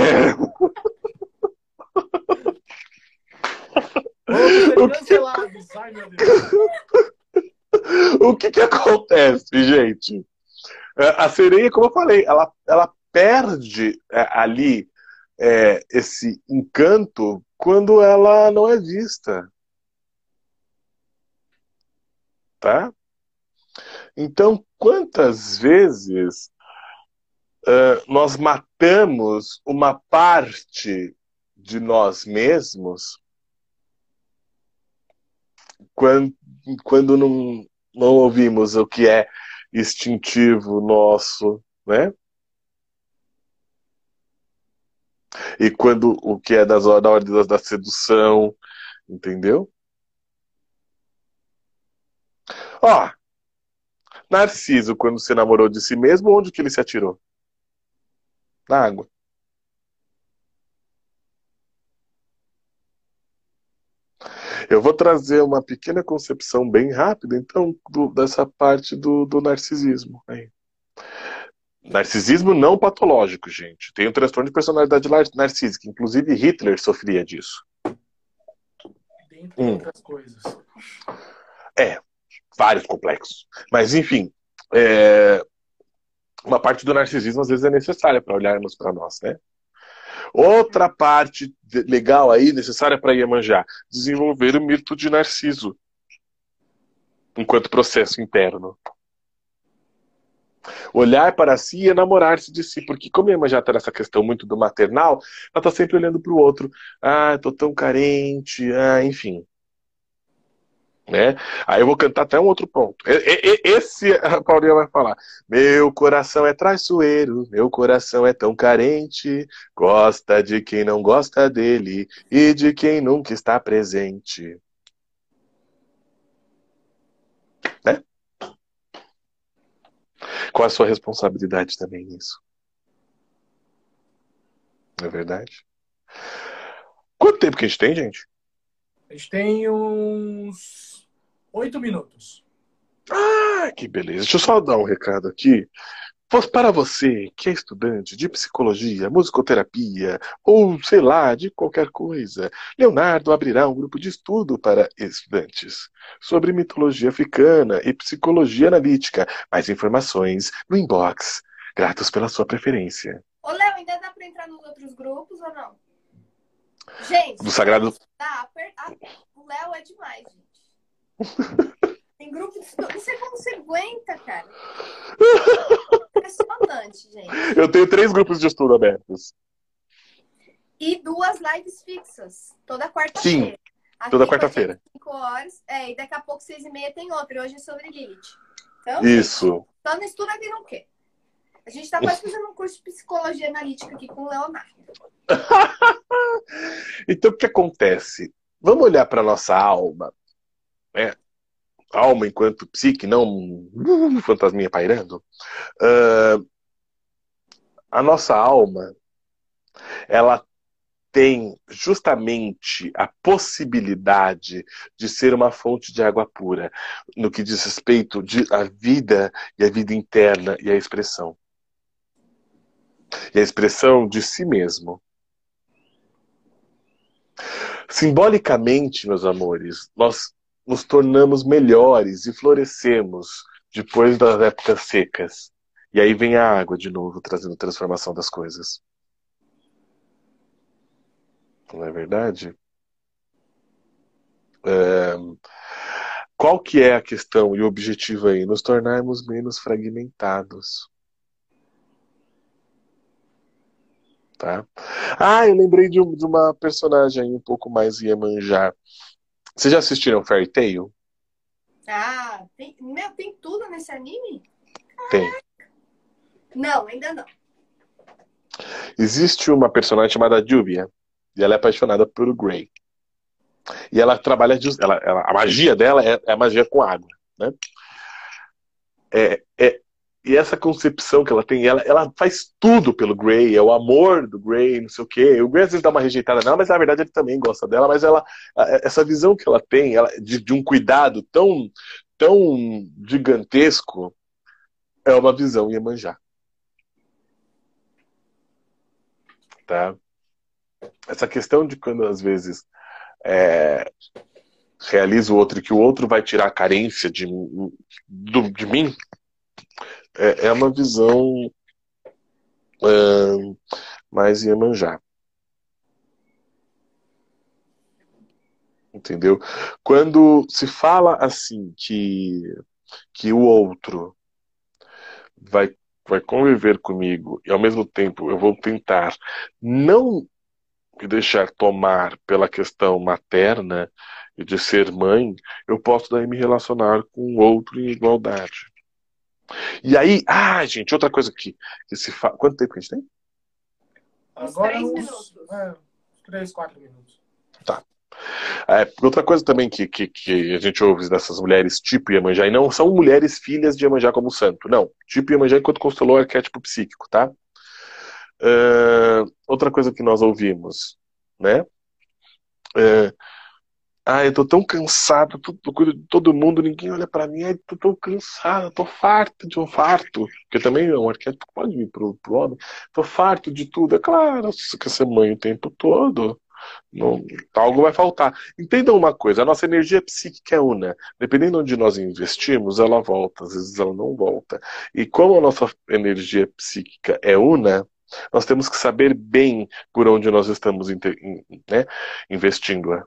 Meu Deus. o que que acontece, gente? É, A sereia, como eu falei, ela, ela perde é, ali é, esse encanto quando ela não é vista. Tá? Então, quantas vezes é, nós matamos uma parte de nós mesmos quando, quando não, não ouvimos o que é instintivo nosso, né? E quando o que é das, da ordem da sedução, entendeu? Ó, Narciso, quando se namorou de si mesmo, onde que ele se atirou? Na água. Eu vou trazer uma pequena concepção bem rápida, então, do- dessa parte do, do narcisismo. aí. Narcisismo não patológico, gente. Tem o transtorno de personalidade narcísica. Inclusive, Hitler sofria disso. Dentre Hum. outras coisas. Vários complexos. Mas, enfim, é, uma parte do narcisismo às vezes é necessária para olharmos para nós, né? Outra parte legal aí, necessária para Iemanjá, desenvolver o mito de Narciso enquanto processo interno. Olhar para si e enamorar-se de si, porque como Iemanjá está nessa questão muito do maternal, ela está sempre olhando para o outro. Ah, tô tão carente, ah, enfim. Né? Aí eu vou cantar até um outro ponto. Esse a Paulinha vai falar. Meu coração é traiçoeiro, meu coração é tão carente, gosta de quem não gosta dele e de quem nunca está presente. Né? Qual a sua responsabilidade também nisso? Não é verdade? Quanto tempo que a gente tem, gente? A gente tem uns oito minutos. Ah, que beleza. Deixa eu só dar um recado aqui. Para você que é estudante de psicologia, musicoterapia ou sei lá, de qualquer coisa, Leonardo abrirá um grupo de estudo para estudantes sobre mitologia africana e psicologia analítica. Mais informações no inbox. Gratos pela sua preferência. Ô, Léo, ainda dá pra entrar nos outros grupos ou não? Gente, Do Sagrado- Tá, aper- ah, o Léo é demais, gente. Tem grupo de estudo. Não sei como você aguenta, cara. Impressionante, gente. Eu tenho três grupos de estudo abertos. E duas lives fixas. Toda quarta-feira. Aqui toda quarta-feira. cinco horas. É, e daqui a pouco, seis e meia, tem outra. Hoje é sobre Lilith. Então, gente, Isso. só não estuda quem não quer. A gente tá quase fazendo um curso de psicologia analítica aqui com o Leonardo. Então, o que acontece? Vamos olhar para nossa alma, né? Alma enquanto psique, não uh, fantasminha pairando. Ah, a nossa alma, ela tem justamente a possibilidade de ser uma fonte de água pura no que diz respeito a vida e a vida interna e a expressão. E a expressão de si mesmo. Simbolicamente, meus amores, nós nos tornamos melhores e florescemos depois das épocas secas. E aí vem a água de novo, trazendo transformação das coisas. Não é verdade? É... Qual que é a questão e o objetivo aí? Nos tornarmos menos fragmentados. Tá? Ah, eu lembrei de, um, de uma personagem um pouco mais Iemanjá. Vocês já assistiram Fairy Tail? Ah, tem, meu, tem tudo nesse anime? Tem. Não, ainda não. Existe uma personagem chamada Juvia e ela é apaixonada pelo Grey. E ela trabalha. Ela, ela, a magia dela é, é, a magia com água. Né? É, é, e essa concepção que ela tem, ela, ela faz tudo pelo Grey, é o amor do Grey, não sei o quê. O Grey às vezes dá uma rejeitada nela, mas na verdade ele também gosta dela. Mas ela, essa visão que ela tem ela, de, de um cuidado tão, tão gigantesco é uma visão Iemanjá. Tá? Essa questão de quando às vezes é, realiza o outro e que o outro vai tirar a carência de, do, de mim, é, é uma visão é, mais Iemanjá. Entendeu? Quando se fala assim que, que o outro vai, vai conviver comigo e ao mesmo tempo eu vou tentar não me deixar tomar pela questão materna e de ser mãe, eu posso daí me relacionar com o outro em igualdade. E aí, ah, gente, outra coisa que, que se fala. Quanto tempo que a gente tem? Agora três uns, minutos. É, três, quatro minutos. Tá. É, outra coisa também que, que, que, a gente ouve dessas mulheres tipo Iemanjá, e não são mulheres filhas de Iemanjá como santo, não. Tipo Iemanjá enquanto constelou arquétipo psíquico, tá? Uh, outra coisa que nós ouvimos, né? Uh, ah, eu tô tão cansado, tô, tô, cuido de todo mundo, ninguém olha para mim, ai, tô tão cansado, tô farto de um farto. Porque também é um arquétipo que pode vir pro, pro homem. Tô farto de tudo. É claro, se quer ser mãe o tempo todo, não, algo vai faltar. Entendam uma coisa, a nossa energia psíquica é una. Dependendo onde nós investimos, ela volta, às vezes ela não volta. E como a nossa energia psíquica é una, nós temos que saber bem por onde nós estamos né, investindo-a.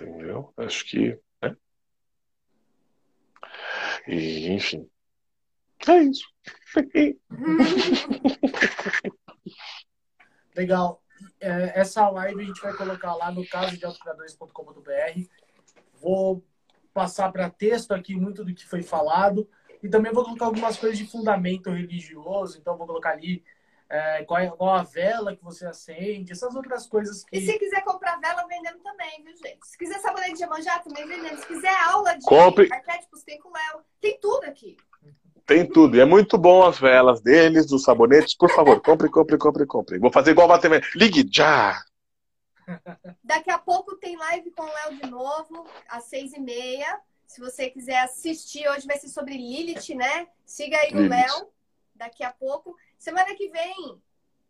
Entendeu? Acho que. Né? E, enfim. É isso. Legal. É, essa live a gente vai colocar lá no caso de autocriadores.com.br. Vou passar para texto aqui muito do que foi falado. E também vou colocar algumas coisas de fundamento religioso. Então, vou colocar ali é, qual, é, qual a vela que você acende, essas outras coisas que. E se quiser comprar vela, vendemos também, viu, gente? Se quiser sabonete de Iemanjá, também vendemos. Se quiser aula de Compre... arquétipos, tem com o Léo. Tem tudo aqui. Tem tudo. E é muito bom as velas deles, dos sabonetes. Por favor, compre, compre, compre, compre. Vou fazer igual a Bateman. Ligue já! Daqui a pouco tem live com o Léo de novo, às seis e meia. Se você quiser assistir, hoje vai ser sobre Lilith, né? Siga aí o Léo. Daqui a pouco. Semana que vem,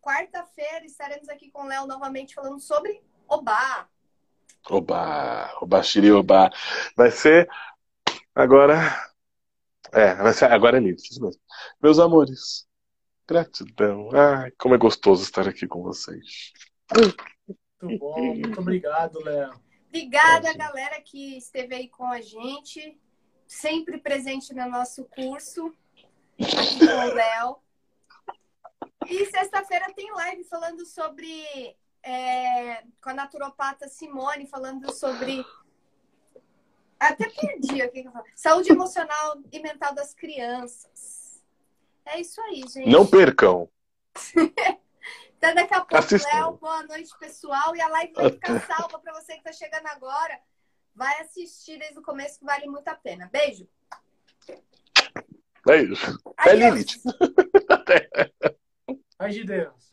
quarta-feira, estaremos aqui com o Léo novamente falando sobre Obá. Obá, Obá, Xiri, Obá. Vai ser agora. É, vai ser agora é lindo, mesmo. Meus amores, gratidão. Ai, como é gostoso estar aqui com vocês. Muito bom, muito obrigado, Léo. Obrigada, é, galera que esteve aí com a gente, sempre presente no nosso curso, aqui com o Léo. E sexta-feira tem live falando sobre. É, com a naturopata Simone, falando sobre. Até perdi o que eu falo. Saúde emocional e mental das crianças. É isso aí, gente. Não percam. Então, daqui a pouco, Léo, boa noite, pessoal. E a live vai ficar salva para você que está chegando agora. Vai assistir desde o começo, que vale muito a pena. Beijo. Beijo. É Lilith. Paz de Deus.